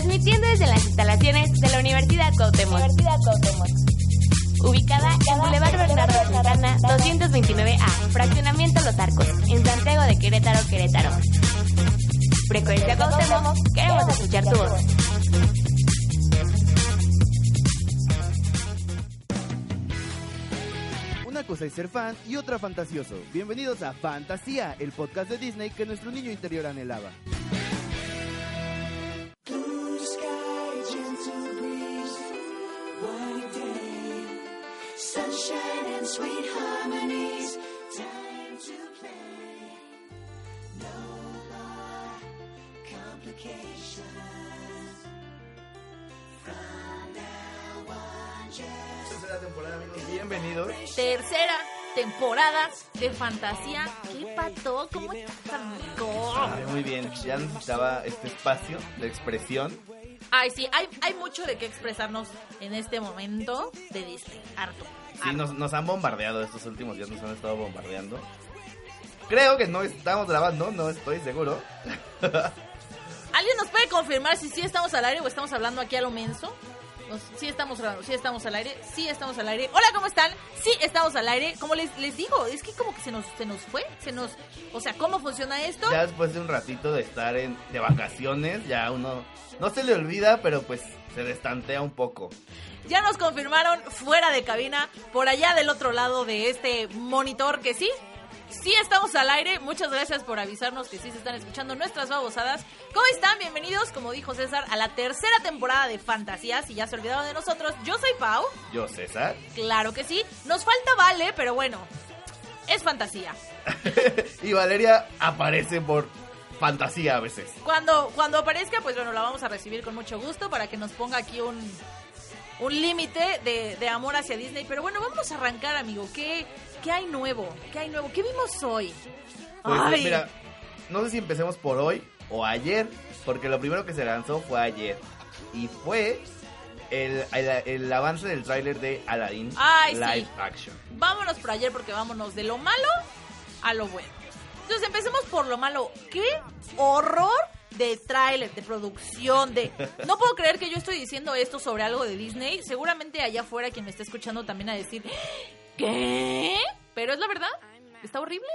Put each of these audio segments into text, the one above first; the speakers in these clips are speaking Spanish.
transmitiendo desde las instalaciones de la Universidad Cuauhtémoc. Universidad Cuauhtémoc. Ubicada en Boulevard Bernardo Santana 229A, Fraccionamiento Los Arcos, en Santiago de Querétaro, Querétaro. Frecuencia Cuauhtémoc, queremos escuchar tu voz. Una cosa es ser fan y otra fantasioso. Bienvenidos a Fantasía, el podcast de Disney que nuestro niño interior anhelaba. Tercera temporada de fantasía. ¿Qué pató? ¿Cómo estás, amigo? Ay, muy bien, ya necesitaba este espacio de expresión. Ay, sí, hay, hay mucho de qué expresarnos en este momento de Disney. Harto. Sí, nos, nos han bombardeado estos últimos días, nos han estado bombardeando. Creo que no estamos grabando, no estoy seguro. ¿Alguien nos puede confirmar si sí estamos al aire o estamos hablando aquí a lo menso? Nos- sí estamos grabando, sí estamos al aire, sí estamos al aire. Hola, ¿cómo están? Sí estamos al aire. Como les, les digo, es que como que se nos, se nos fue, se nos... O sea, ¿cómo funciona esto? Ya después de un ratito de estar en, de vacaciones, ya uno no se le olvida, pero pues se destantea un poco. Ya nos confirmaron fuera de cabina, por allá del otro lado de este monitor, que sí, sí estamos al aire. Muchas gracias por avisarnos que sí se están escuchando nuestras babosadas. ¿Cómo están? Bienvenidos, como dijo César, a la tercera temporada de Fantasías. Si ya se olvidaron de nosotros, yo soy Pau. Yo, César. Claro que sí. Nos falta Vale, pero bueno, es fantasía. y Valeria aparece por fantasía a veces. Cuando, cuando aparezca, pues bueno, la vamos a recibir con mucho gusto para que nos ponga aquí un, un límite de, de amor hacia Disney. Pero bueno, vamos a arrancar, amigo. ¿Qué, ¿Qué hay nuevo? ¿Qué hay nuevo? ¿Qué vimos hoy? Pues Ay. mira, no sé si empecemos por hoy o ayer, porque lo primero que se lanzó fue ayer. Y fue el, el- el avance del tráiler de Aladdin Ay, Live sí. Action. Vámonos por ayer porque vámonos de lo malo a lo bueno. Entonces empecemos por lo malo. ¡Qué horror de tráiler, de producción, de... No puedo creer que yo estoy diciendo esto sobre algo de Disney. Seguramente allá afuera quien me está escuchando también a decir... ¿Qué? Pero es la verdad. ¿Está horrible?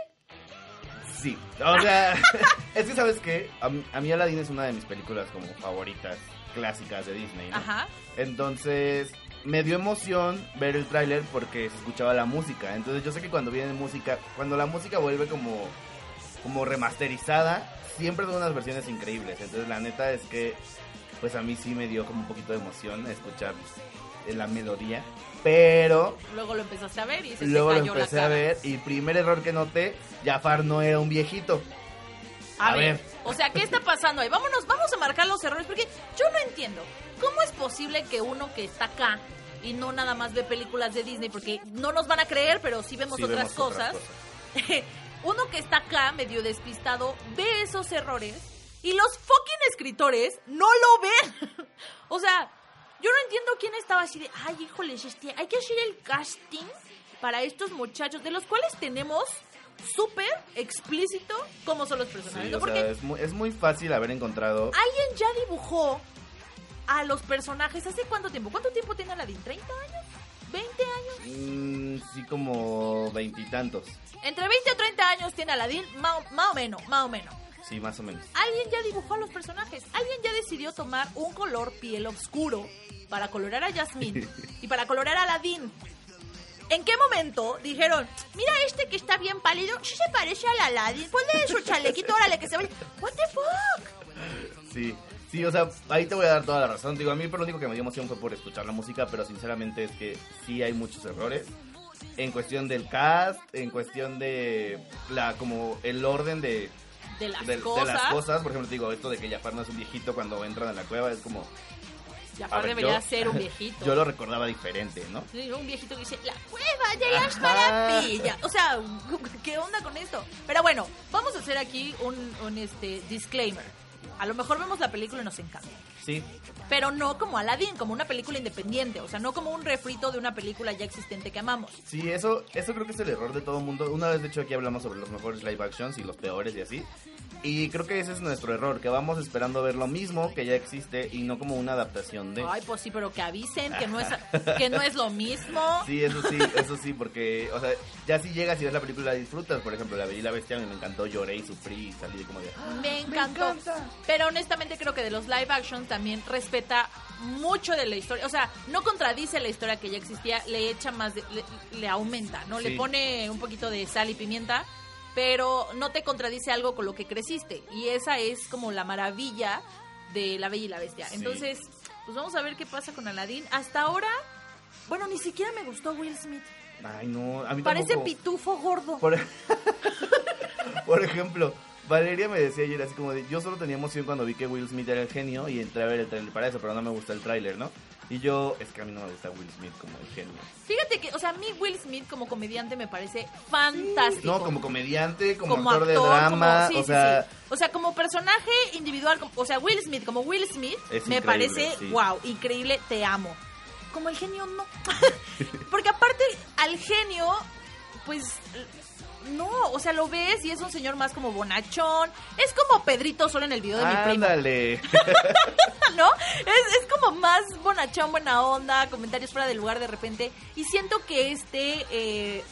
Sí, o sea, es que sabes que a, mí- a mí Aladdin es una de mis películas como favoritas clásicas de Disney. ¿no? Ajá. Entonces me dio emoción ver el tráiler porque se escuchaba la música. Entonces yo sé que cuando viene música, cuando la música vuelve como, como remasterizada, siempre son unas versiones increíbles. Entonces la neta es que pues a mí sí me dio como un poquito de emoción escuchar la melodía. Pero Luego lo empezaste a ver y se luego lo cayó la empecé a cara. ver y primer error que noté, Jafar no era un viejito. A, A ver, ver. o sea, ¿qué está pasando ahí? Vámonos, vamos a marcar los errores, porque yo no entiendo. ¿Cómo es posible que uno que está acá y no nada más ve películas de Disney, porque no nos van a creer, pero sí vemos Sí otras vemos otras cosas? uno que está acá, medio despistado, ve esos errores y los fucking escritores no lo ven. o sea, yo no entiendo quién estaba así de, ay, híjoles, este, hay que hacer el casting para estos muchachos, de los cuales tenemos súper explícito cómo son los personajes. Sí, ¿no? o Porque sea, es muy, es muy fácil haber encontrado alguien ya dibujó a los personajes hace cuánto tiempo. ¿Cuánto tiempo tiene Aladdin? ¿30 años? ¿20 años? Mm, sí, como veintitantos. Entre 20 o 30 años tiene Aladdin, más o menos, más o menos. Sí, más o menos. Alguien ya dibujó a los personajes. Alguien ya decidió tomar un color piel oscuro para colorar a Jasmine y para colorar a Aladdin. ¿En qué momento dijeron, mira este que está bien pálido, sí se parece al Aladdin, ponle su chalequito, órale que se vaya. What the fuck? Sí, sí, o sea, ahí te voy a dar toda la razón. Digo, a mí por lo único que me dio emoción fue por escuchar la música, pero sinceramente es que sí hay muchos errores. En cuestión del cast, en cuestión de la como el orden de, De las de, de cosas. las cosas. Por ejemplo, digo, esto de que Jafar no es un viejito cuando entran a la cueva es como... Jafar ver, debería yo- ser un viejito. Yo lo recordaba diferente, ¿no? Sí, un viejito que dice, la cueva de las maravillas. O sea, ¿qué onda con esto? Pero bueno, vamos a hacer aquí un, un, este disclaimer. A lo mejor vemos la película y nos encanta. Sí, Pero no como Aladdin, como una película independiente. O sea, no como un refrito de una película ya existente que amamos. sí, eso, eso creo que es el error de todo mundo. Una vez, de hecho, aquí hablamos sobre los mejores live actions y los peores y así. Y creo que ese es nuestro error, que vamos esperando ver lo mismo que ya existe y no como una adaptación de... Ay, pues sí, pero que avisen que no es, que no es lo mismo. Sí, eso sí, eso sí, porque, o sea, ya si llegas y ves la película disfrutas, por ejemplo, La Bella y la Bestia, a mí me encantó, lloré y sufrí y salí como de... "Ah, Me encantó. Pero honestamente creo que de los live action también respeta mucho de la historia. O sea, no contradice la historia que ya existía, le echa más, de- le, le aumenta, ¿no? Le pone un poquito de sal y pimienta, pero no te contradice algo con lo que creciste. Y esa es como la maravilla de La Bella y la Bestia. Sí. Entonces, pues vamos a ver qué pasa con Aladdin. Hasta ahora, bueno, ni siquiera me gustó Will Smith. Ay, no, a mí Parece tampoco. pitufo gordo. Por, por ejemplo, Valeria me decía ayer así como de, yo solo tenía emoción cuando vi que Will Smith era el genio y entré a ver el trailer para eso, pero no me gusta el tráiler, ¿no? Y yo, es que a mí no me gusta Will Smith como el genio. Fíjate que, o sea, a mí Will Smith como comediante me parece fantástico. No, como comediante, como, como actor, de drama, como, sí, o sí, sea. O sea, como personaje individual, o sea, Will Smith, como Will Smith, me parece, wow, increíble, te amo. Como el genio, no. Porque aparte, al genio, pues, no, o sea, lo ves y es un señor más como bonachón. Es como Pedrito solo en el video de mi primo, ándale. ¿no? Es, es como más bonachón, buena onda, comentarios fuera del lugar de repente. Y siento que este... eh,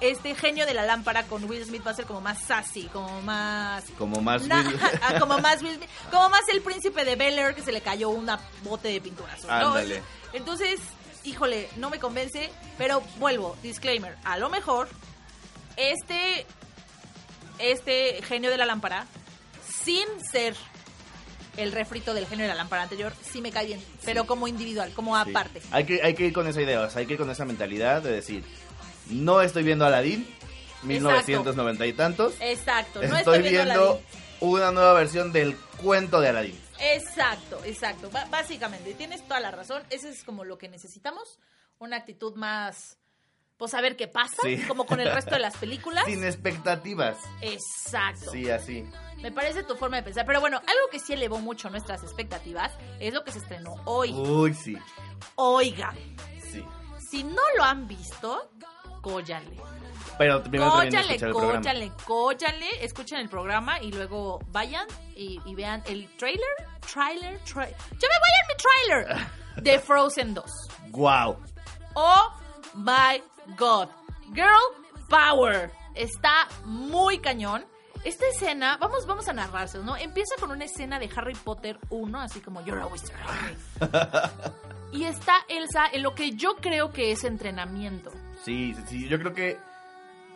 este genio de la lámpara con Will Smith va a ser como más sassy, como más Como más Na- Will- ah, como más Will Smith, como más el príncipe de Bel Air que se le cayó una bote de pintura azul, ¿no? Ándale. Entonces, híjole, no me convence, pero vuelvo, disclaimer, a lo mejor este este genio de la lámpara sin ser el refrito del genio de la lámpara anterior, sí me cae bien, pero como individual, como aparte. Hay que, hay que ir con esa idea, o sea, hay que ir con esa mentalidad de decir, no estoy viendo Aladdin, 1990 y tantos, Exacto, no estoy, estoy viendo, Aladdin. una nueva versión del cuento de Aladdin. Exacto, exacto. Básicamente, tienes toda la razón. Eso es como lo que necesitamos. Una actitud más, pues a ver qué pasa, Sí. como con el resto de las películas. Sin expectativas. Exacto. Sí, así. Me parece tu forma de pensar. Pero bueno, algo que sí elevó mucho nuestras expectativas es lo que se estrenó hoy. Uy, sí, Oigan, sí. si no lo han visto, cóllale. Pero primero programa. cóllale, cóllale. Escuchen el programa y luego vayan y, y vean el trailer. Trailer, trailer. ¡Ya me voy a mi trailer! De Frozen 2. Wow. Oh my god. Girl Power. Está muy cañón. Esta escena, vamos, vamos a narrarse, ¿no? Empieza con una escena de Harry Potter 1, así como You're a wizard. y está Elsa en lo que yo creo que es entrenamiento. Sí, sí, sí, yo creo que,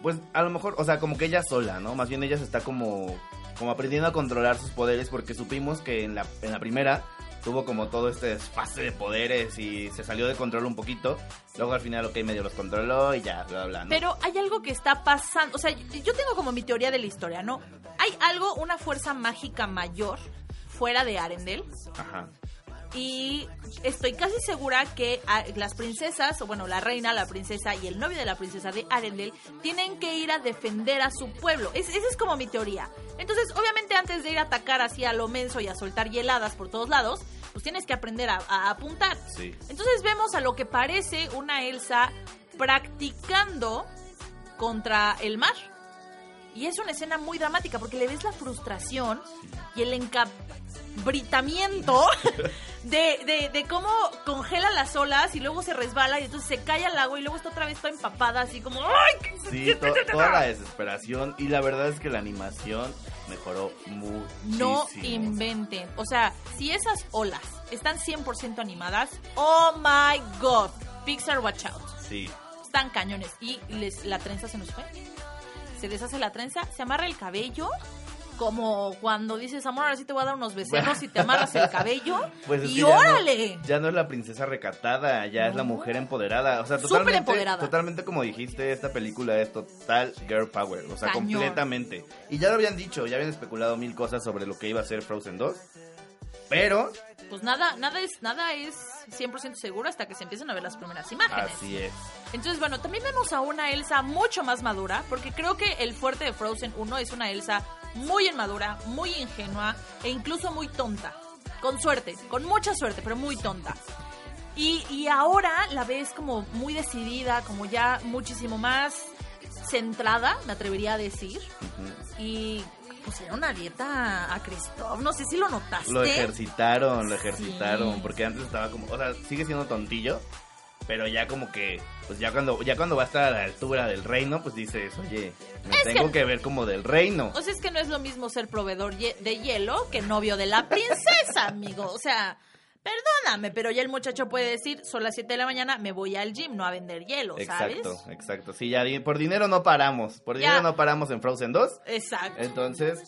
pues a lo mejor, o sea, como que ella sola, ¿no? Más bien ella se está como, como aprendiendo a controlar sus poderes porque supimos que en la, en la primera tuvo como todo este desfase de poderes y se salió de control un poquito. Luego al final, ok, medio los controló y ya, bla, bla, ¿no? Pero hay algo que está pasando, o sea, yo tengo como mi teoría de la historia, ¿no? Hay algo, una fuerza mágica mayor fuera de Arendelle Ajá. Y estoy casi segura que ah, las princesas, o bueno, la reina, la princesa y el novio de la princesa de Arendelle tienen que ir a defender a su pueblo. Es- esa es como mi teoría. Entonces, obviamente antes de ir a atacar así a lo menso y a soltar hieladas por todos lados, pues tienes que aprender a, a apuntar. Sí. Entonces vemos a lo que parece una Elsa practicando contra el mar. Y es una escena muy dramática porque le ves la frustración y el encabritamiento de, de, de cómo congela las olas y luego se resbala y entonces se cae al agua y luego está otra vez toda empapada así como ¡ay! Sí, to- toda ta". la desesperación y la verdad es que la animación mejoró muchísimo. No inventen. O sea, si esas olas están 100% animadas, oh my god. Pixar Watch Out. Sí. Están cañones. Y les, la trenza se nos fue. Se deshace la trenza, se amarra el cabello. Como cuando dices, amor, ahora sí te voy a dar unos becerros y te amarras el cabello. Pues es y que ya no- órale. Ya no es la princesa recatada, ya es la mujer empoderada. O sea, Súper totalmente, empoderada. totalmente como dijiste, esta película es total girl power. O sea, Cañón. completamente. Y ya lo habían dicho, ya habían especulado mil cosas sobre lo que iba a ser Frozen 2. Pero, Pues nada, nada es, nada es 100% seguro hasta que se empiecen a ver las primeras imágenes. así es. Entonces, bueno, también vemos a una Elsa mucho más madura, porque creo que el fuerte de Frozen 1 es una Elsa muy inmadura, muy ingenua e incluso muy tonta. Con suerte, con mucha suerte, pero muy tonta. Y, y ahora la ves como muy decidida, como ya muchísimo más centrada, me atrevería a decir. Y pusieron una dieta a Christoph, no sé si lo notaste. Lo ejercitaron, lo ejercitaron, Sí. porque antes estaba como, o sea, sigue siendo tontillo, pero ya como que, pues ya cuando, ya cuando va a estar a la altura del reino, pues dices, oye, me Es tengo que- que... ver como del reino. O sea, es que no es lo mismo ser proveedor de hielo que novio de la princesa, amigo. O sea, perdóname, pero ya el muchacho puede decir, son las 7 de la mañana, me voy al gym, no a vender hielo, ¿sabes? Exacto, exacto. Sí, ya por dinero no paramos, por Ya. dinero no paramos en Frozen 2. Exacto. Entonces,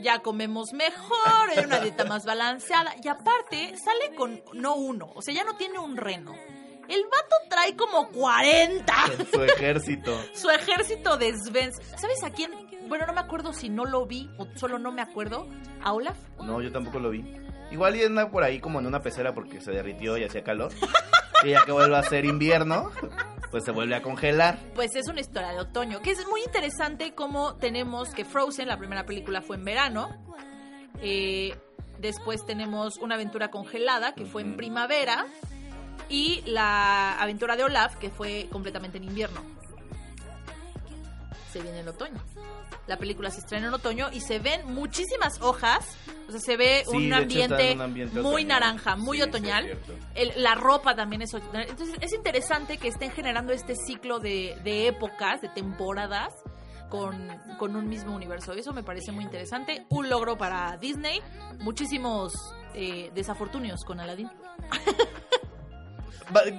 Ya comemos mejor, hay una dieta más balanceada. Y aparte, sale con no uno, o sea, ya no tiene un reno. El vato trae como 40. su ejército. Su ejército de Svens. ¿Sabes a quién? Bueno, no me acuerdo si no lo vi o solo no me acuerdo. ¿A Olaf? No, yo tampoco lo vi. Igual y anda por ahí como en una pecera porque se derritió y hacía calor. Y ya que vuelve a ser invierno, pues se vuelve a congelar. Pues es una historia de otoño, que es muy interesante como tenemos que Frozen, la primera película fue en verano, eh, después tenemos una aventura congelada, que fue en primavera, y la aventura de Olaf, que fue completamente en invierno. Se viene el otoño. La película se estrena en otoño y se ven muchísimas hojas, o sea, se ve Sí, un, ambiente en un ambiente muy otoñal. naranja, muy Sí, otoñal. El- la ropa también es otoñal. Entonces es interesante que estén generando este ciclo de, de épocas, de temporadas, con, con un mismo universo. Eso me parece muy interesante. Un logro para Disney. Muchísimos eh, desafortunios con Aladdin.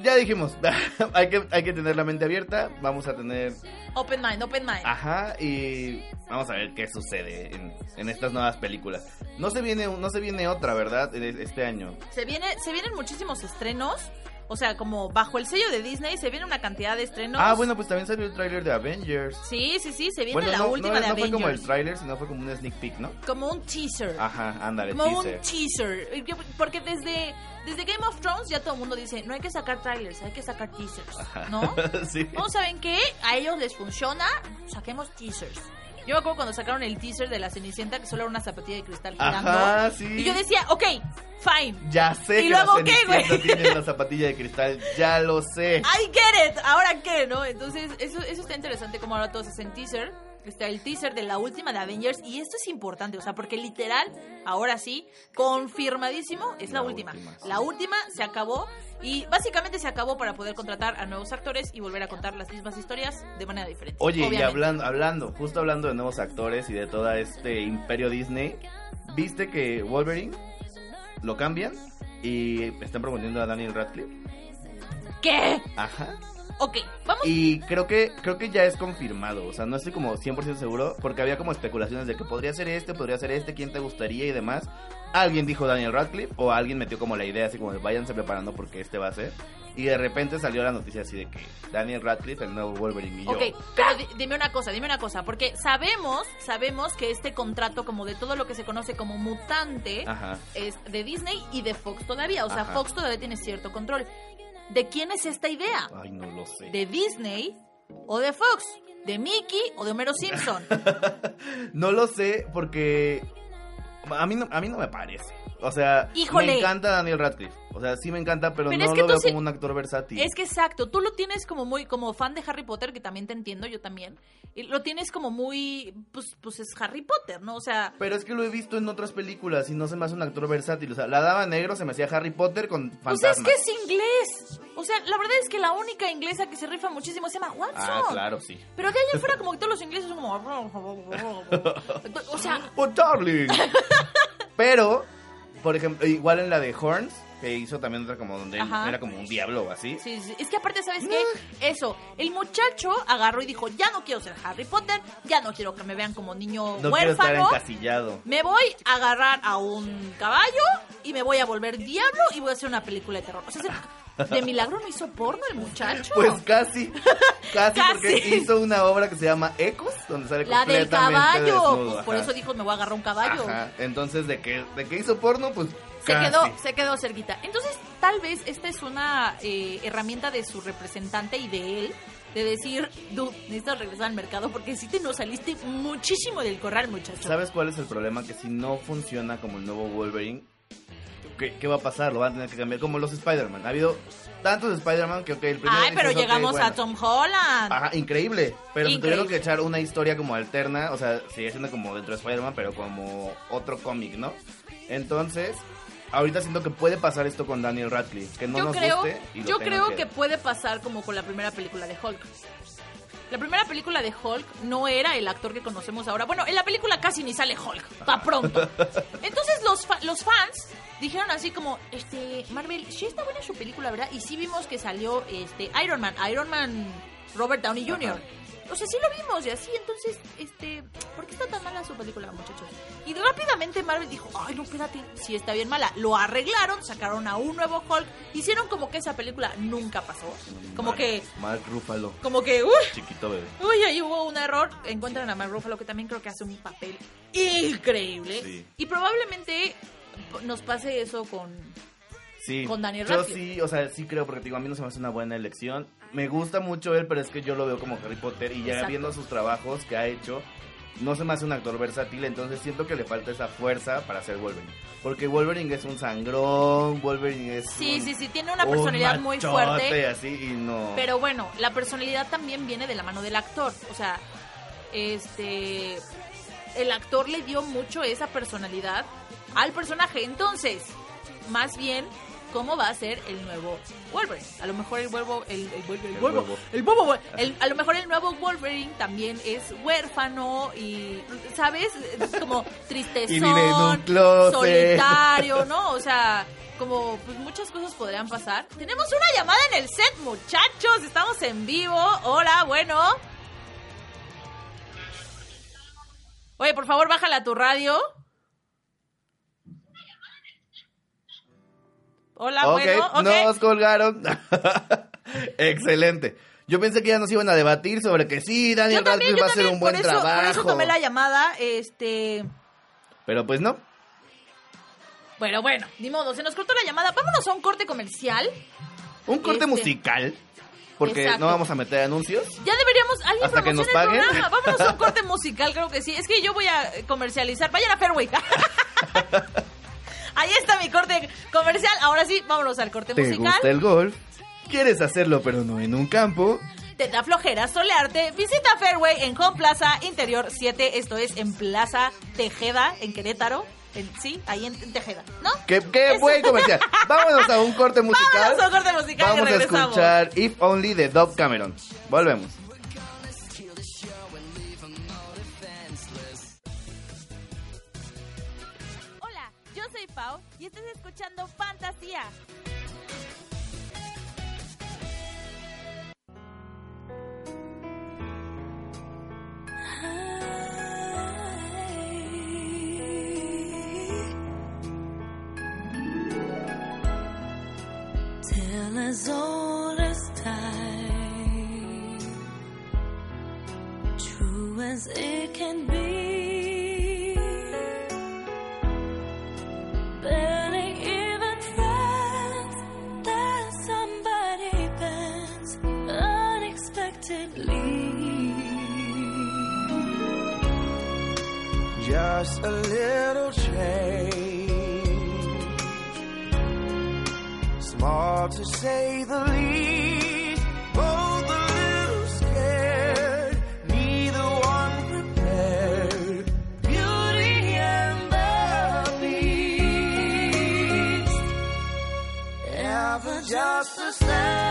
Ya dijimos, hay, que, hay que tener la mente abierta. Vamos a tener. Open mind, open mind. Ajá, y vamos a ver qué sucede en, en estas nuevas películas. No se viene, no se viene otra, ¿verdad? Este año. Se, viene, se vienen muchísimos estrenos. O sea, como bajo el sello de Disney se viene una cantidad de estrenos. Ah, bueno, pues también salió el tráiler de Avengers. Sí, sí, sí, se viene Bueno, la no, última no, de no fue como el Avengers. tráiler, sino fue como un sneak peek, ¿no? Como un teaser. Ajá, ándale, como teaser. un teaser. Porque desde, desde Game of Thrones ya todo el mundo dice, no hay que sacar trailers, hay que sacar teasers, Ajá. ¿no? sí. ¿No saben qué? A ellos les funciona, saquemos teasers. Yo me acuerdo cuando sacaron el teaser de la Cenicienta que solo era una zapatilla de cristal girando. Ajá, sí. Y yo decía, ok, fine. Ya sé ¿Y que luego la Cenicienta güey? tiene la zapatilla de cristal, ya lo sé. I get it. ¿Ahora qué, no? Entonces, eso, eso está interesante como ahora todos hacen teaser. Está el teaser de la última de Avengers. Y esto es importante, o sea, porque literal, ahora sí, confirmadísimo, es la, La última. última, sí. La última se acabó. Y básicamente se acabó para poder contratar a nuevos actores y volver a contar las mismas historias de manera diferente. Oye, y hablando, hablando, justo hablando de nuevos actores y de todo este imperio Disney, ¿viste que Wolverine lo cambian y están promoviendo a Daniel Radcliffe? ¿Qué? Ajá. Ok, vamos. Y creo que creo que ya es confirmado, o sea, no estoy como 100% seguro porque había como especulaciones de que podría ser este, podría ser este, quién te gustaría y demás. Alguien dijo Daniel Radcliffe o alguien metió como la idea así como de váyanse preparando porque este va a ser. Y de repente salió la noticia así de que Daniel Radcliffe, el nuevo Wolverine y yo. Ok, pero di- dime una cosa, dime una cosa, porque sabemos, sabemos que este contrato como de todo lo que se conoce como mutante Ajá. es de Disney y de Fox todavía, o sea, Ajá. Fox todavía tiene cierto control. ¿De quién es esta idea? Ay, no lo sé. ¿De Disney o de Fox? ¿De Mickey o de Homero Simpson? No lo sé porque a mí no, a mí no me parece. O sea, Híjole. me encanta Daniel Radcliffe. O sea, sí me encanta, pero, Pero no es que lo veo sí- como un actor versátil. Es que exacto, tú lo tienes como muy, como fan de Harry Potter, que también te entiendo, yo también, y lo tienes como muy, pues, pues es Harry Potter, ¿no? O sea, Pero es que lo he visto en otras películas y no se me hace un actor versátil. O sea, la Dama Negro se me hacía Harry Potter con pues fantasmas. es que es inglés. O sea, la verdad es que la única inglesa que se rifa muchísimo se llama Watson. Ah, claro, sí. Pero de ahí en fuera como que todos los ingleses son como... O sea, ¡Oh, darling! Pero, por ejemplo, igual en la de Horns, que hizo también otra como donde él Ajá. era como un diablo o así. sí, sí. Es que aparte, ¿sabes qué? Eso, el muchacho agarró y dijo, ya no quiero ser Harry Potter, ya no quiero que me vean como niño No quiero estar huérfano. encasillado. Me voy a agarrar a un caballo y me voy a volver diablo y voy a hacer una película de terror. O sea, se- De milagro no hizo porno el muchacho. Pues casi, casi, Casi. porque hizo una obra que se llama Ecos, donde sale la del completamente caballo. desnudo, Pues por eso dijo, me voy a agarrar un caballo. Ajá, entonces de que, de que hizo porno, pues Se casi. quedó, se quedó cerquita. Entonces, tal vez esta es una eh, herramienta de su representante y de él, de decir, dude, necesitas regresar al mercado porque si te nos saliste muchísimo del corral, muchacho. ¿Sabes cuál es el problema? Que si no funciona como el nuevo Wolverine, ¿qué, qué va a pasar? Lo van a tener que cambiar como los Spider-Man. Ha habido tantos Spider-Man que, ok, el primero Ay, pero dices, llegamos a bueno. Tom Holland. Ajá, increíble. Pero se tuvieron Increíble. que echar una historia como alterna, o sea, sigue siendo como dentro de Spider-Man, pero como otro cómic, ¿no? Entonces, ahorita siento que puede pasar esto con Daniel Radcliffe, que no yo nos creo, guste y lo yo creo que... puede pasar como con la primera película de Hulk. La primera película de Hulk no era el actor que conocemos ahora. Bueno, en la película casi ni sale Hulk, pa' pronto. Entonces los, fa- los fans dijeron así como, este, Marvel, sí está buena su película, ¿verdad? Y sí vimos que salió este Iron Man, Iron Man Robert Downey Jr. Ajá. O sea, sí lo vimos y así, entonces, este, ¿por qué está tan mala su película, muchachos? Y rápidamente Marvel dijo, ay, no, espérate, sí está bien mala. Lo arreglaron, sacaron a un nuevo Hulk, hicieron como que esa película nunca pasó. Como Mark- que, Mark Ruffalo, como que, uy, chiquito bebé. Uy, ahí hubo un error. Encuentran a Mark Ruffalo, que también creo que hace un papel increíble. Sí. Y probablemente nos pase eso con... Sí, Con Daniel yo Radcliffe. sí, o sea, sí creo, porque digo, a mí no se me hace una buena elección. Me gusta mucho él, pero es que yo lo veo como Harry Potter y ya Exacto. viendo sus trabajos que ha hecho, no se me hace un actor versátil, entonces siento que le falta esa fuerza para ser Wolverine. Porque Wolverine es un sangrón, Wolverine es Sí, un- sí, sí, tiene una un personalidad muy fuerte. así y no. Pero bueno, la personalidad también viene de la mano del actor. O sea, este... El actor le dio mucho esa personalidad al personaje. Entonces, más bien, ¿cómo va a ser el nuevo Wolverine? A lo mejor el huevo, el, el, Wolverine- el El huevo- huevo. el huevo, el- a lo mejor el nuevo Wolverine también es huérfano y, ¿sabes? Es como tristezón, solitario, ¿no? O sea, como pues muchas cosas podrían pasar. Tenemos una llamada en el set, muchachos. Estamos en vivo. Hola, bueno. Oye, por favor, bájala a tu radio. Hola, ok, bueno, ok. nos colgaron. Excelente. Yo pensé que ya nos iban a debatir sobre que sí, Daniel también, Radcliffe va a hacer un buen por eso, trabajo. por eso tomé la llamada, este... Pero pues no. Bueno, bueno, ni modo, se nos cortó la llamada. Vámonos a un corte comercial. Un corte Este- musical. Porque Exacto. no vamos a meter anuncios. Ya deberíamos, alguien Hasta que nos paguen. programa. Vámonos a un corte musical, creo que sí. Es que yo voy a comercializar. Vayan a Fairway. Mi corte comercial. Ahora sí, vámonos al corte ¿Te musical. gusta el golf? ¿Quieres hacerlo pero no en un campo? Te da flojera solearte. Visita Fairway en Home Plaza Interior 7. Esto es en Plaza Tejeda, en Querétaro. En- sí, ahí en, en Tejeda, ¿no? ¿Qué, qué buen comercial? Vámonos a un corte musical. Vámonos a un corte musical y Vamos a escuchar If Only de Dove Cameron. Volvemos. Hola, yo soy Pau y estás escuchando Fantasía. Tale as old as time, true as it can be. Just a little change. Small to say the least, both a little scared, neither one prepared. Beauty and the Beast, ever just the same,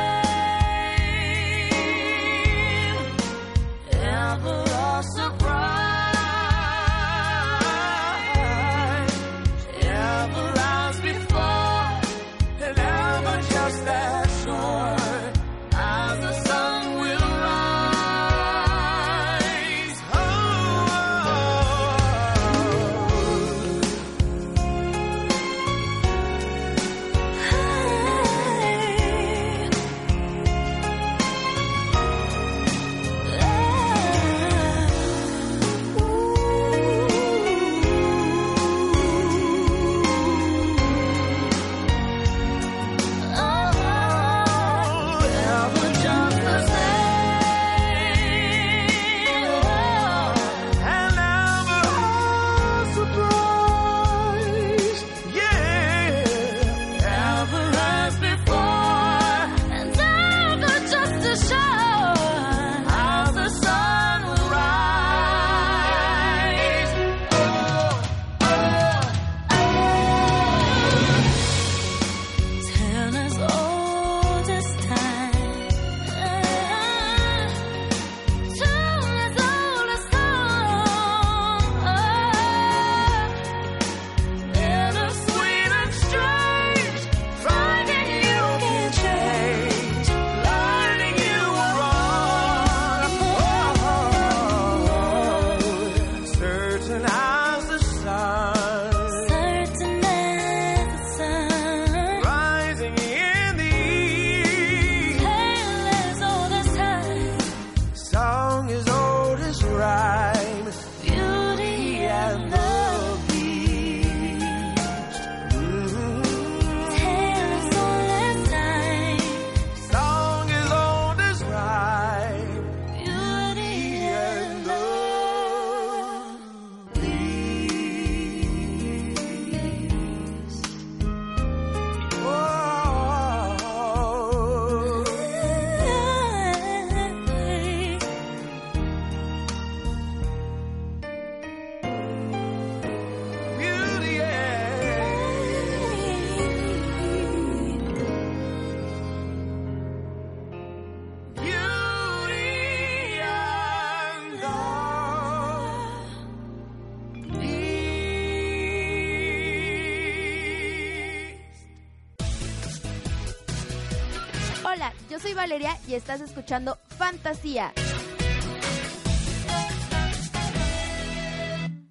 yo soy Valeria y estás escuchando Fantasía.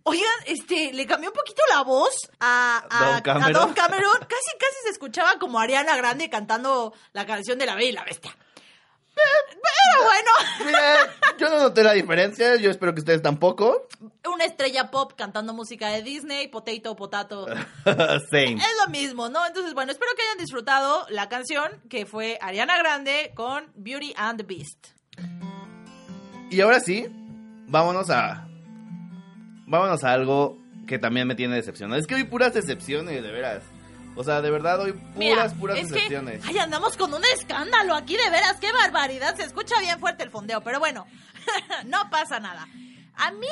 Oigan, este, le cambió un poquito la voz a, a- Don a Cameron. Don Cameron. Casi, casi se escuchaba como Ariana Grande cantando la canción de La Bella y la Bestia. Pero bueno, Mira, yo no noté la diferencia, yo espero que ustedes tampoco. una estrella pop cantando música de Disney, potato, potato. Same. Es lo mismo, ¿no? Entonces, bueno, espero que hayan disfrutado la canción que fue Ariana Grande con Beauty and the Beast. Y ahora sí, vámonos a. Vámonos a algo que también me tiene decepcionado. Es que hoy puras decepciones, de veras. O sea, de verdad, hoy puras, Mira, puras es decepciones. que, ay, andamos con un escándalo aquí, de veras, qué barbaridad. Se escucha bien fuerte el fondeo, pero bueno, no pasa nada. A mí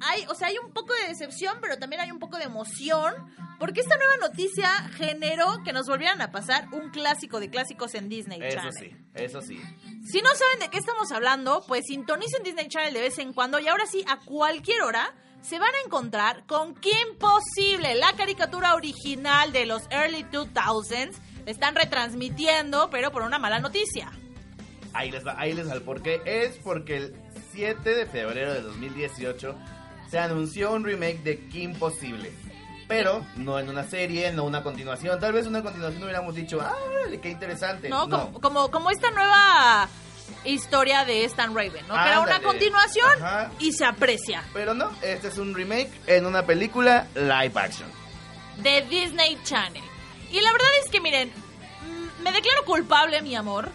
hay, o sea, hay un poco de decepción, pero también hay un poco de emoción, porque esta nueva noticia generó que nos volvieran a pasar un clásico de clásicos en Disney Eso Channel. sí, eso sí. Si no saben de qué estamos hablando, pues sintonicen Disney Channel de vez en cuando y ahora sí, a cualquier hora, se van a encontrar con Kim Possible, la caricatura original de los early 2000s. La están retransmitiendo, pero por una mala noticia. Ahí les va, ahí les va el porqué. Es porque el 7 de febrero de 2018 se anunció un remake de Kim Possible. Pero no en una serie, no una continuación. Tal vez una continuación hubiéramos dicho, ah, qué interesante. ¿No? No, Como, como, como esta nueva historia de Stan Raven, ¿no? que era una continuación Ajá. y se aprecia. Pero no, este es un remake en una película live action. de Disney Channel. Y la verdad es que, miren, mm, me declaro culpable, mi amor,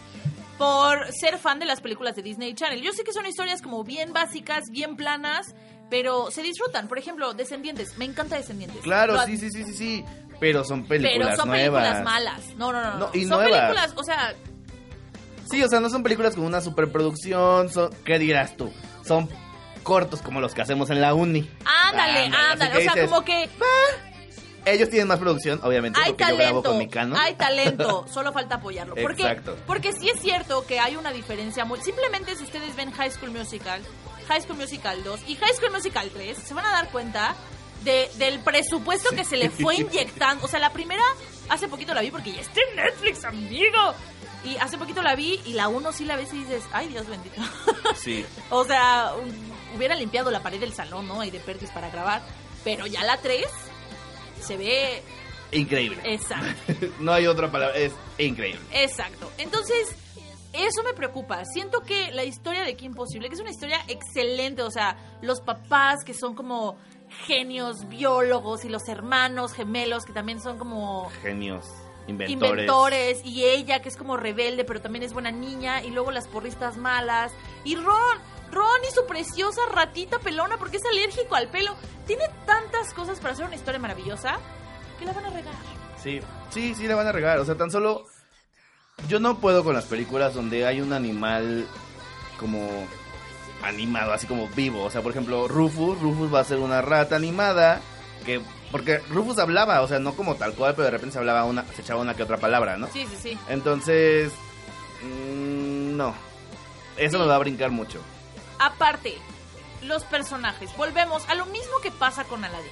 por ser fan de las películas de Disney Channel. Yo sé que son historias como bien básicas, bien planas, pero se disfrutan. Por ejemplo, Descendientes. Me encanta Descendientes. Claro, Lo- sí, sí, sí, sí, sí. Pero son películas Pero son nuevas. películas malas. No, no, no. no. No, y son nuevas. películas, o sea, Sí, o sea, no son películas con una superproducción. Son, ¿Qué dirás tú? Son cortos como los que hacemos en la uni. ándale, Ándale, O sea, dices, como que Ellos tienen más producción, obviamente, hay porque yo grabo talento. con mi cano. Hay talento. Solo falta apoyarlo. Porque, Exacto. porque sí es cierto que hay una diferencia muy. Simplemente si ustedes ven High School Musical, High School Musical 2 y High School Musical 3, se van a dar cuenta de, del presupuesto que se le fue inyectando. O sea, la primera, hace poquito la vi porque ya está en Netflix, amigo. Y hace poquito la vi y la uno sí la ves y dices, ay Dios bendito. Sí. o sea, hubiera limpiado la pared del salón, ¿no? Y de Perkins para grabar. Pero ya la 3 se ve Increíble. exacto. no hay otra palabra, es increíble. Exacto. Entonces, eso me preocupa. Siento que la historia de Kim Possible, que es una historia excelente, o sea, los papás que son como genios biólogos y los hermanos gemelos que también son como Genios, inventores. inventores y ella que es como rebelde pero también es buena niña y luego las porristas malas y Ron, Ron y su preciosa ratita pelona porque es alérgico al pelo. Tiene tantas cosas para hacer una historia maravillosa que la van a regar. Sí, sí, sí, la van a regar. O sea, tan solo. Yo no puedo con las películas donde hay un animal como animado, así como vivo. O sea, por ejemplo, Rufus. Rufus va a ser una rata animada. Que. Porque Rufus hablaba, o sea, no como tal cual, pero de repente se hablaba una, se echaba una que otra palabra, ¿no? Sí, sí, sí. Entonces. mm, no. Eso Sí. me va a brincar mucho. Aparte, los personajes. Volvemos a lo mismo que pasa con Aladdin.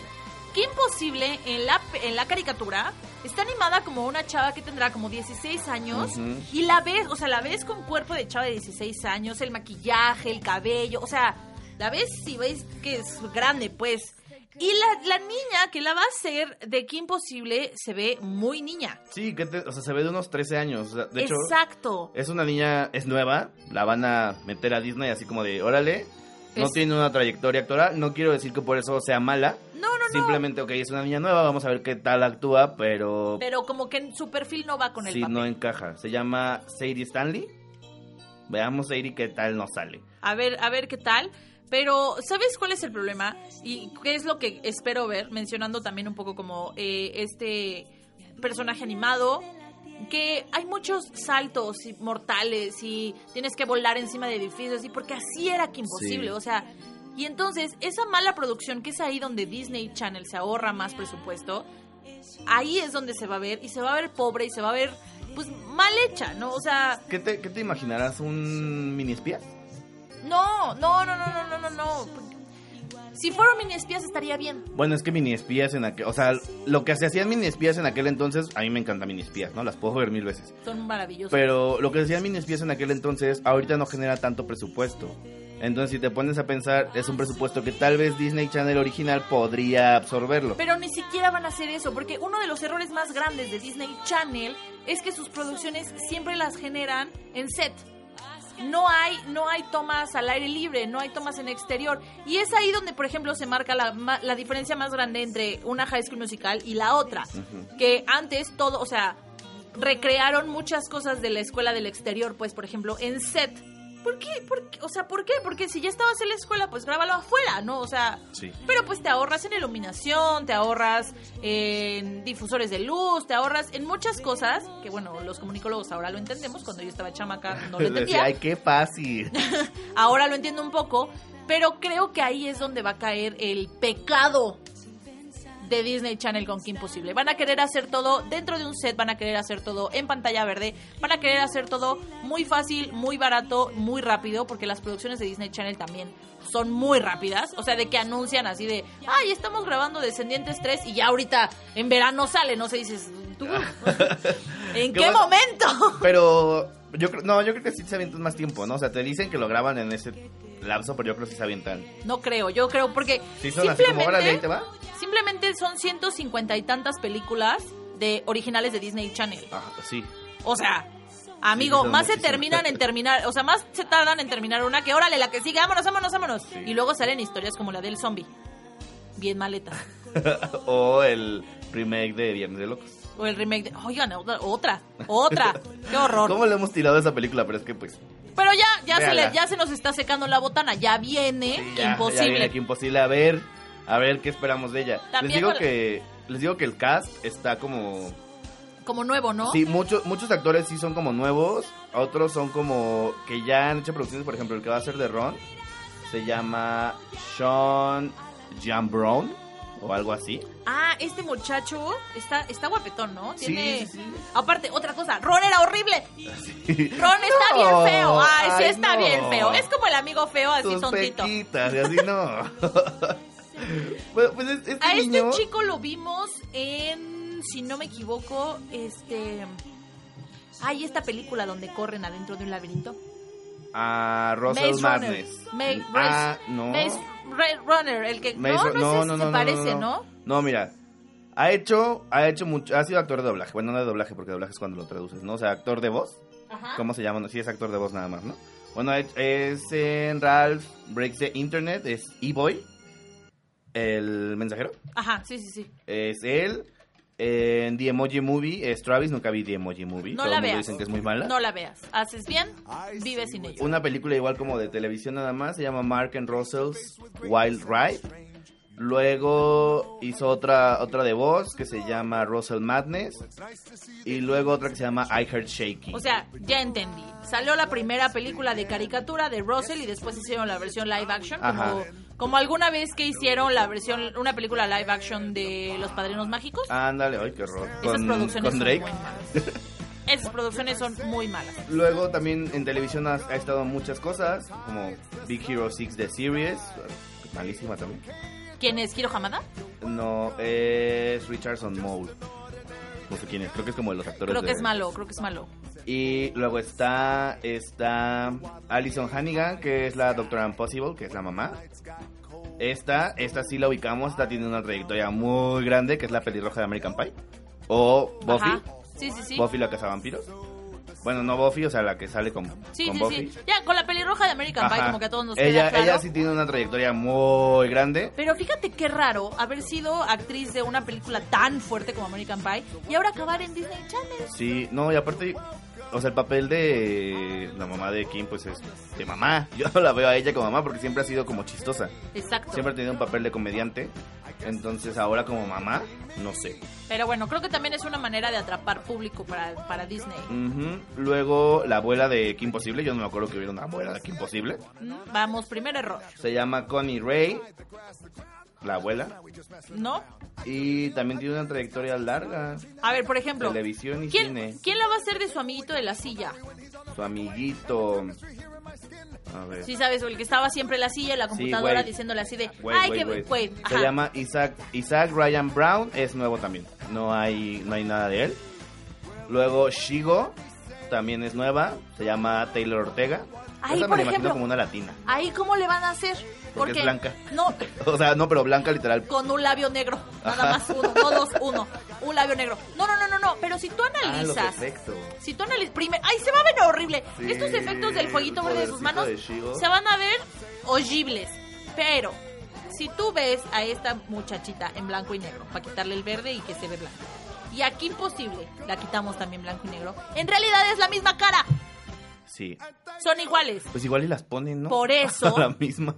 Qué imposible en la, en la caricatura está animada como una chava que tendrá como 16 años y la ves, o sea, la ves con cuerpo de chava de 16 años, el maquillaje, el cabello, o sea, la ves si veis que es grande, pues. Y la, la niña que la va a hacer de Qué imposible se ve muy niña. Sí, que te- o sea, se ve de unos 13 años. o sea, de hecho, Exacto. Es una niña, es nueva, la van a meter a Disney así como de, órale, no Es- tiene una trayectoria actoral, no quiero decir que por eso sea mala, No, no, no. simplemente, ok, es una niña nueva, vamos a ver qué tal actúa, pero Pero como que su perfil no va con el sí, papel. no encaja. Se llama Sadie Stanley. Veamos Sadie qué tal nos sale. A ver, a ver qué tal. Pero, ¿sabes cuál es el problema? Y qué es lo que espero ver, mencionando también un poco como eh, este personaje animado, que hay muchos saltos y mortales y tienes que volar encima de edificios y porque así era que imposible, Sí. o sea, y entonces esa mala producción que es ahí donde Disney Channel se ahorra más presupuesto, ahí es donde se va a ver y se va a ver pobre y se va a ver pues mal hecha, ¿no? O sea, ¿Qué te, qué te imaginarás? ¿Un mini espía? No, no, no, no, no, no, no, no. Si fueron mini espías estaría bien. Bueno, es que mini espías en aquel, o sea, lo que se hacían mini espías en aquel entonces, a mí me encanta mini espías, ¿no? Las puedo ver mil veces. Son maravillosos. Pero lo que hacían mini espías en aquel entonces, ahorita no genera tanto presupuesto. Entonces, si te pones a pensar, es un presupuesto que tal vez Disney Channel original podría absorberlo. Pero ni siquiera van a hacer eso, porque uno de los errores más grandes de Disney Channel es que sus producciones siempre las generan en set. No hay, no hay tomas al aire libre, no hay tomas en exterior. Y es ahí donde, por ejemplo, se marca la, la diferencia más grande entre una High School Musical y la otra. Que antes todo, o sea, recrearon muchas cosas de la escuela del exterior, pues, por ejemplo, en set. ¿Por qué? ¿Por qué? O sea, ¿por qué? Porque si ya estabas en la escuela, pues grábalo afuera, ¿no? O sea, Sí. pero pues te ahorras en iluminación, te ahorras en difusores de luz, te ahorras en muchas cosas, que bueno, los comunicólogos ahora lo entendemos, cuando yo estaba chamaca no lo entendía, ay, qué fácil. ahora lo entiendo un poco, pero creo que ahí es donde va a caer el pecado de Disney Channel con Kim Possible. Van a querer hacer todo dentro de un set, van a querer hacer todo en pantalla verde, van a querer hacer todo muy fácil, muy barato, muy rápido, porque las producciones de Disney Channel también son muy rápidas. O sea, de que anuncian así de, ay, estamos grabando Descendientes 3 y ya ahorita en verano sale, no sé, dices, ¿tú? ¿En Qué momento? Pero yo creo, no, yo creo que sí se avientan más tiempo, ¿no? O sea, te dicen que lo graban en ese lapso, pero yo creo que sí se avientan. No creo, yo creo, porque Sí son así como, ahí simplemente, te va. Simplemente son 150 y tantas películas de originales de Disney Channel. Ah, sí. O sea, amigo, más se terminan en terminar, o sea, más se tardan en terminar una que órale, la que sigue, vámonos, vámonos, vámonos. Sí. Y luego salen historias como la del zombie. Bien maleta. o el remake de Viernes de Locos. O el remake de, oigan, otra, otra, otra. Qué horror. ¿Cómo le hemos tirado esa película? Pero es que pues... Pero ya, ya se, le, ya se nos está secando la botana, ya viene, sí, ya- ya imposible. viene aquí imposible. A ver, a ver qué esperamos de ella. También les digo que... Les digo que el cast está como... Como nuevo, ¿no? Sí, muchos muchos actores sí son como nuevos, otros son como que ya han hecho producciones, por ejemplo, el que va a ser de Ron se llama Sean Jan Brown o algo así. Ah, este muchacho está, está guapetón, ¿no? Sí, Tiene... sí, sí. Aparte, otra cosa, Ron era horrible. Sí. Ron está No, bien feo. Ay, sí ay, está no. bien feo. Es como el amigo feo, así Tus tontito. pequitas, y así no. bueno, pues es- este A este chico lo vimos en, si no me equivoco, este... Hay esta película donde corren adentro de un laberinto. a Russell Maze Madness. Runner. Ma- ah, no. Maze Runner, el que... Maze no, Ru- no, ese, se parece, no, ¿no? No, mira. Ha hecho, ha hecho mucho, ha sido actor de doblaje. Bueno, no de doblaje, porque doblaje es cuando lo traduces, ¿no? O sea, actor de voz. Ajá. ¿Cómo se llama? Sí, es actor de voz nada más, ¿no? Bueno, es- es en Ralph Breaks the Internet, es E-Boy, el mensajero. Ajá, sí, sí, sí. Es él. En The Emoji Movie es Travis, nunca vi The Emoji Movie. No Todo la veas. dicen que es muy mala. No la veas. Haces bien, vives sin ella. Una película igual como de televisión nada más, se llama Mark and Russell's Wild Ride. Luego hizo otra otra de voz que se llama Russell Madness. Y luego otra que se llama I Heart Shaky. O sea, ya entendí. Salió la primera película de caricatura de Russell y después hicieron la versión live action. Ajá. Como, alguna vez que hicieron la versión, una película live action de Los Padrinos Mágicos. Ándale, ay, qué horror. Esas Con, producciones con son Drake. muy malas. Esas producciones son muy malas. Luego también en televisión ha, ha estado muchas cosas, como Big Hero 6 de Series, malísima también. ¿Quién es Hiro Hamada? No, es Richardson Mole. No sé quién es, creo que es como de los actores Creo que de- es malo, creo que es malo. Y luego está, está Alison Hannigan, que es la Doctora Impossible, que es la mamá. Esta, esta sí la ubicamos, esta tiene una trayectoria muy grande, que es la pelirroja de American Pie. O Buffy. Sí, sí, sí. Buffy la cazavampiros. Bueno, no Buffy, o sea, la que sale con, Sí, con sí, Buffy. sí. Ya, con la pelirroja de American Pie, como que a todos nos ella, queda claro. ella sí tiene una trayectoria muy grande. Pero fíjate qué raro haber sido actriz de una película tan fuerte como American Pie y ahora acabar en Disney Channel. Sí, no, y aparte, o sea, el papel de la mamá de Kim, pues es de mamá. Yo la veo a ella como mamá porque siempre ha sido como chistosa. Exacto. Siempre ha tenido un papel de comediante. Entonces ahora como mamá, no sé. Pero bueno, creo que también es una manera de atrapar público para, para Disney. Ujú. Luego la abuela de Kim Possible, yo no me acuerdo que hubiera una abuela de Kim Possible. Vamos, primer error, Se llama Connie Ray, la abuela. ¿no? Y también tiene una trayectoria larga. A ver, por ejemplo, Televisión y ¿quién, cine. ¿quién la va a hacer de su amiguito de la silla? Su amiguito. A ver. Sí, sabes, el que estaba siempre en la silla, en la computadora, diciéndole así de, Wait, ay, wait, que, wait. Se llama Isaac, Isaac Ryan Brown, es nuevo también. No hay, no hay nada de él. Luego Shigo, también es nueva, se llama Taylor Ortega. Esa me por la imagino ejemplo. como una latina. Ahí, ¿cómo le van a hacer? Porque es blanca. No, O sea, no, pero blanca literal. con un labio negro, nada más uno, no dos, uno, un labio negro. No, no, no, no, no, pero si tú Ah, los analizas, efectos. si tú analizas, primero, ay, se va a ver horrible. Sí, Estos efectos del fueguito verde de sus manos de se van a ver horribles, pero si tú ves a esta muchachita en blanco y negro, para quitarle el verde y que se ve blanco, y aquí imposible, la quitamos también blanco y negro, en realidad es la misma cara, Sí. son iguales. Pues igual y las ponen, ¿no? Por eso- la misma.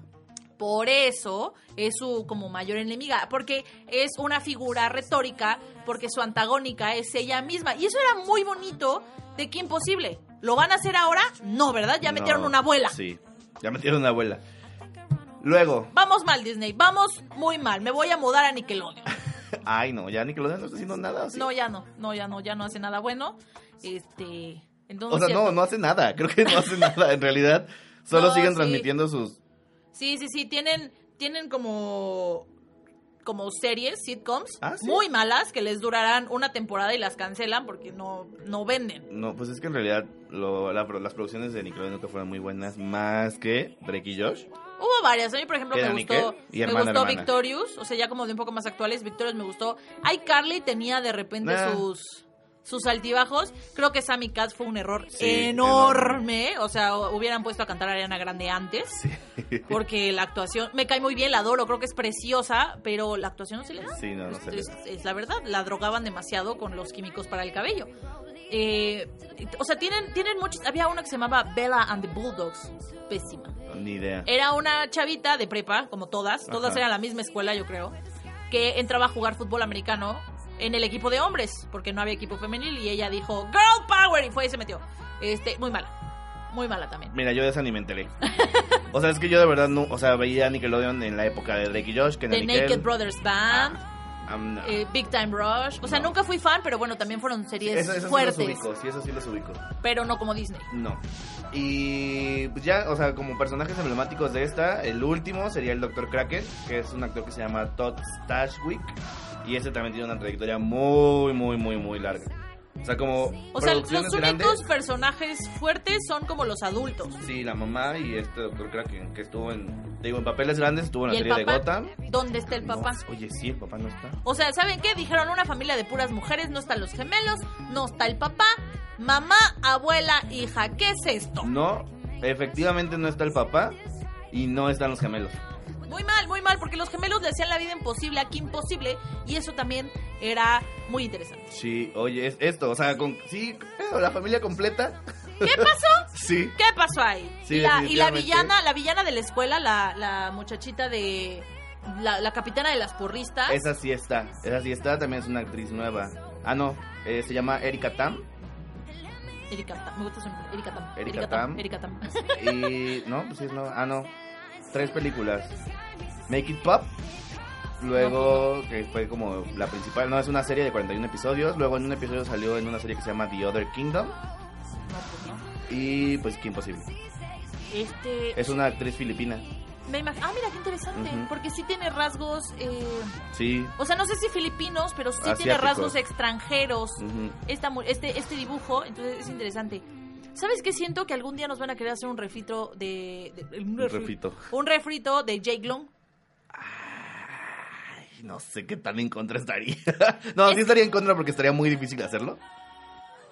Por eso es su como mayor enemiga, porque es una figura retórica, porque su antagónica es ella misma. Y eso era muy bonito de que imposible. ¿Lo van a hacer ahora? No, ¿verdad? Ya metieron una abuela. Sí, ya metieron una abuela. Luego, Vamos mal, Disney. Vamos muy mal. Me voy a mudar a Nickelodeon. ay no, ya Nickelodeon no está haciendo nada. ¿o sí? No, ya no. No, ya no. Ya no hace nada bueno. Este. Entonces, o sea, no, no hace nada. Creo que no hace nada. En realidad, solo No, siguen sí. transmitiendo sus. Sí, sí, sí. Tienen, tienen como como series, sitcoms, Ah, ¿sí? muy malas que les durarán una temporada y las cancelan porque no, no venden. No, pues es que en realidad lo- la- las producciones de Nickelodeon nunca fueron muy buenas, más que Drake y Josh. Hubo varias. A mí, por ejemplo, ¿Qué me gustó, me gustó Hermana. Victorious. O sea, ya como de un poco más actuales, Victorious me gustó. iCarly tenía de repente sus sus altibajos. Creo que Sammy Katz fue un error Sí, enorme. O sea, hubieran puesto a cantar a Ariana Grande antes. Sí. Porque la actuación me cae muy bien, la adoro, creo que es preciosa, pero la actuación no se le da. Sí, no, no es, se le es- da. es la verdad, la drogaban demasiado con los químicos para el cabello. Eh, o sea, tienen, tienen muchos. Había una que se llamaba Bella and the Bulldogs. Pésima. Ni idea. Era una chavita de prepa, como todas, todas Ajá. eran la misma escuela, yo creo, que entraba a jugar fútbol americano en el equipo de hombres, porque no había equipo femenil, y ella dijo, Girl Power, y fue y se metió. Este, muy mala. Muy mala también. Mira, yo de esa ni me enteré. O sea, es que yo de verdad no, o sea, veía Nickelodeon en la época de Drake y Josh, que The Naked Brothers Band. Eh, Big Time Rush. O sea, No. nunca fui fan, pero bueno, también fueron series eso, eso sí fuertes. los ubico, sí, eso sí los ubico. pero no como Disney. No. Y pues ya, o sea, como personajes emblemáticos de esta, el último sería el Dr. Kraken, que es un actor que se llama Todd Stashwick. Y ese también tiene una trayectoria muy, muy, muy, muy larga. O sea, como. O sea, los únicos grandes, personajes fuertes son como los adultos. Sí, la mamá y este Dr. Kraken, que estuvo en. Digo, en papeles grandes, estuvo en ¿Y la serie de Gotham. ¿Dónde está el papá? No, oye, sí, el papá no está. O sea, ¿saben qué? Dijeron una familia de puras mujeres, no están los gemelos, no está el papá, mamá, abuela, hija. ¿Qué es esto? No, efectivamente no está el papá y no están los gemelos. Muy mal, muy mal, porque los gemelos le hacían la vida imposible, aquí imposible, y eso también era muy interesante. Sí, oye, es esto, o sea, con, sí, la familia completa. ¿Qué pasó? Sí. ¿Qué pasó ahí? Sí, y, la, y la villana, la villana de la escuela, la, la muchachita de la, la capitana de las porristas. Esa sí está, esa sí está, también es una actriz nueva. Ah, no, eh, se llama Erika Tam. Erika Tam, me gusta su nombre, Erika Tam. Erika Tam. Erika Tam. Y, no, pues sí, no, ah, no, tres películas. Make It Pop. Luego, que fue como la principal, no, es una serie de 41 episodios. Luego en un episodio salió en una serie que se llama The Other Kingdom. Y pues que imposible. Este, Es una actriz filipina. me ah, mira qué interesante, porque sí tiene rasgos, eh, Sí. o sea, no sé si filipinos, pero sí tiene rasgos extranjeros. Esta, mu- este, este dibujo, entonces es interesante. ¿Sabes qué siento? Que algún día nos van a querer hacer un refrito de... de- un, Un refri- refrito. Un refrito de Jake Long. Ay, no sé qué tan en contra estaría. no, sí estaría en contra porque estaría muy difícil hacerlo.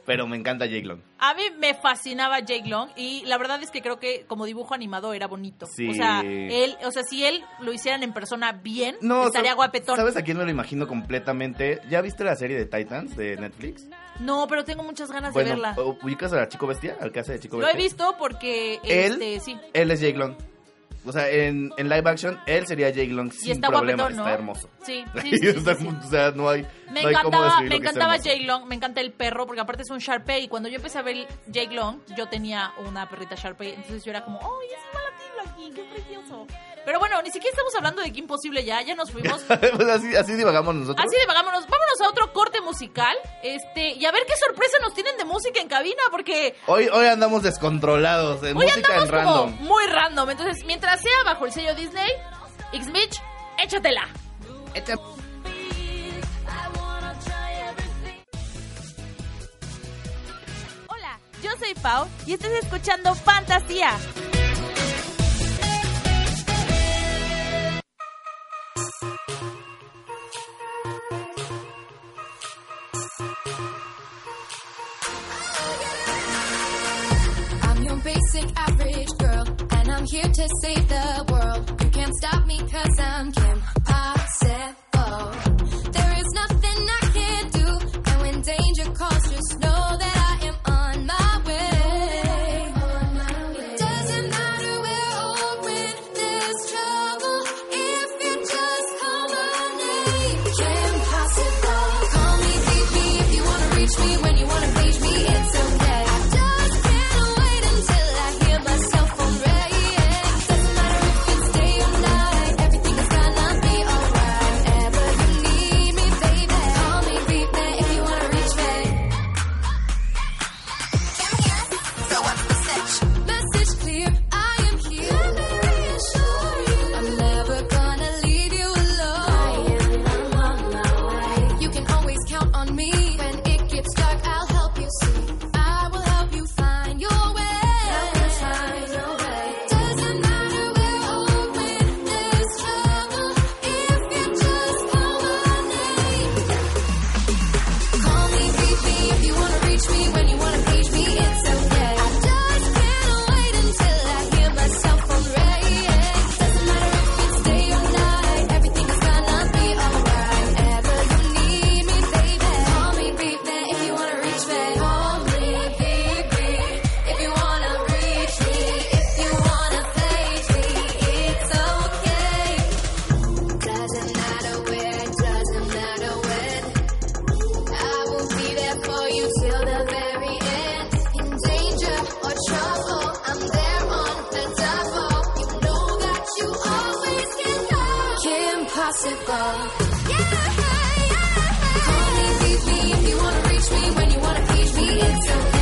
Pero me encanta Jake Long. A mí me fascinaba Jake Long y la verdad es que creo que como dibujo animado era bonito. Sí. O sea, él, o sea, si él lo hicieran en persona bien, No, estaría guapetón. ¿Sabes a quién me lo imagino completamente? ¿Ya viste la serie de Titans de Netflix? No, pero tengo muchas ganas Bueno, de verla. ¿ubicas a Chico Bestia? Al que hace de Chico Lo he Bestia. visto porque Él, este sí. él es Jake Long. O sea, en, en live action, él sería Jake Long Y sin está problema. guapetón, ¿no? Está hermoso. Sí, sí, sí, sí, Está- sí. O sea, no hay, Me no hay cómo encantaba, describir me encantaba. Jake Long, me encanta el perro, porque aparte es un Sharpei. Y cuando yo empecé a ver Jake Long, yo tenía una perrita Sharpei. Entonces yo era como, ¡oh, es igual a ti, aquí, qué precioso. Pero bueno, ni siquiera estamos hablando de qué imposible ya, ya nos fuimos. pues así, así divagamos nosotros. Así de vagámonos, vámonos a otro corte musical, este, y a ver qué sorpresa nos tienen de música en cabina, porque Hoy, hoy andamos descontrolados en hoy música andamos en random. como muy random. Entonces, mientras sea bajo el sello Disney, X-Mitch, échatela. Hola, yo soy Pau y estás escuchando Fantasía. Here to save the world. You can't stop me cause I'm Kim Call me, beat me if you wanna reach me. When you wanna page me, it's okay.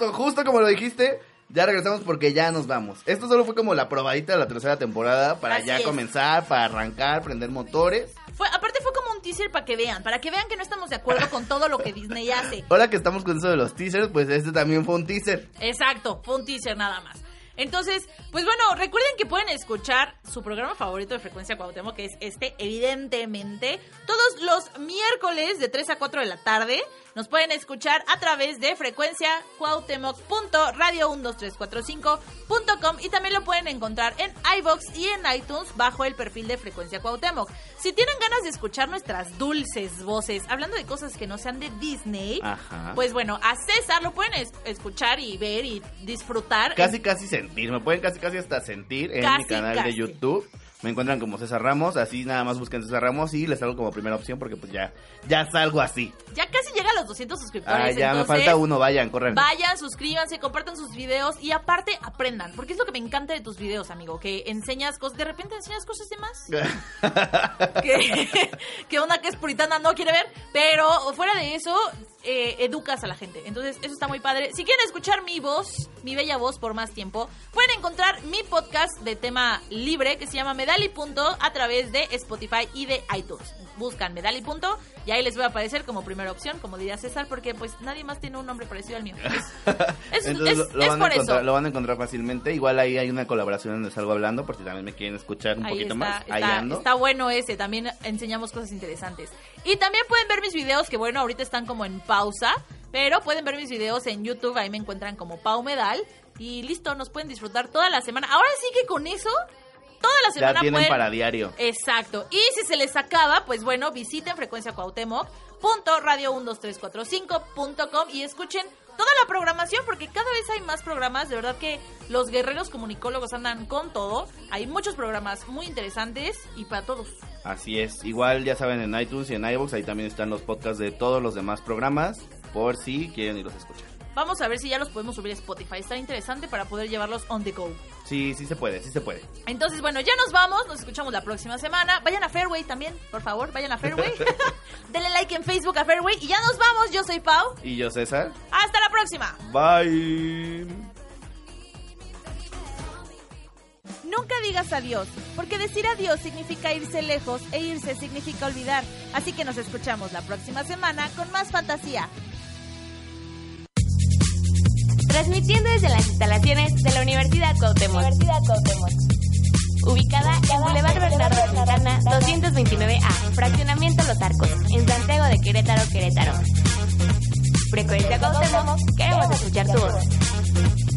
Justo, justo como lo dijiste, ya regresamos porque ya nos vamos. Esto solo fue como la probadita de la tercera temporada para Así ya es. comenzar, para arrancar, prender motores. Fue, aparte fue como un teaser para que vean, para que vean que no estamos de acuerdo con todo lo que Disney hace. Ahora que estamos con eso de los teasers, pues este también fue un teaser. Exacto, fue un teaser nada más. Entonces, pues bueno, recuerden que pueden escuchar su programa favorito de Frecuencia Cuauhtémoc, que es este, evidentemente, todos los miércoles de 3 a 4 de la tarde. Nos pueden escuchar a través de frecuencia cuauhtémoc.radio12345.com y también lo pueden encontrar en iBox y en iTunes bajo el perfil de Frecuencia Cuauhtémoc. Si tienen ganas de escuchar nuestras dulces voces, hablando de cosas que no sean de Disney, Ajá. pues bueno, a César lo pueden es- escuchar y ver y disfrutar. Casi, casi sentir. Me pueden casi, casi hasta sentir en Casi, mi canal casi. de YouTube. Me encuentran como César Ramos, así nada más busquen César Ramos y les salgo como primera opción porque pues ya, ya salgo así. Ya casi llega a los 200 suscriptores. Ah, ya me falta uno, vayan, corren. Vayan, suscríbanse, compartan sus videos y aparte aprendan, porque es lo que me encanta de tus videos, amigo, que enseñas cosas, de repente enseñas cosas de más. que, que una que es puritana no quiere ver, pero fuera de eso, eh, educas a la gente. Entonces, eso está muy padre. Si quieren escuchar mi voz, mi bella voz por más tiempo, pueden encontrar mi podcast de tema libre que se llama Medal y Punto a través de Spotify y de iTunes. Buscan Medal y Punto y ahí les va a aparecer como primera opción, como diría César, porque pues nadie más tiene un nombre parecido al mío. Es, es- Entonces es- lo, lo es van por eso. lo van a encontrar fácilmente. Igual ahí hay una colaboración donde salgo hablando, por si también me quieren escuchar un Ahí poquito está, más. ahí está, ando. está bueno ese, también enseñamos cosas interesantes. Y también pueden ver mis videos que bueno, ahorita están como en pausa, Pero pueden ver mis videos en YouTube, ahí me encuentran como Pau Medal. Y listo, nos pueden disfrutar toda la semana. Ahora sí que con eso, toda la semana Ya tienen pueden- para diario. Exacto. Y si se les acaba, pues bueno, visiten frecuencia radio12345.com y escuchen toda la programación porque cada vez hay más programas. De verdad que los guerreros comunicólogos andan con todo. Hay muchos programas muy interesantes y para todos. Así es. Igual ya saben en iTunes y en iVoox, ahí también están los podcasts de todos los demás programas, por si quieren irlos a escuchar. Vamos a ver si ya los podemos subir a Spotify. Está interesante para poder llevarlos on the go. Sí, sí se puede, sí se puede. Entonces, bueno, ya nos vamos. Nos escuchamos la próxima semana. Vayan a Fairway también, por favor. Vayan a Fairway. Denle like en Facebook a Fairway. Y ya nos vamos. Yo soy Pau. Y yo, César. Hasta la próxima. Bye. Nunca digas adiós, porque decir adiós significa irse lejos e irse significa olvidar. Así que nos escuchamos la próxima semana con más fantasía. Transmitiendo desde las instalaciones de la Universidad Cuauhtémoc. Ubicada en Boulevard Bernardo Quintana, 229A, Fraccionamiento Los Arcos, en Santiago de Querétaro, Querétaro. Frecuencia Cuauhtémoc, queremos escuchar tu voz.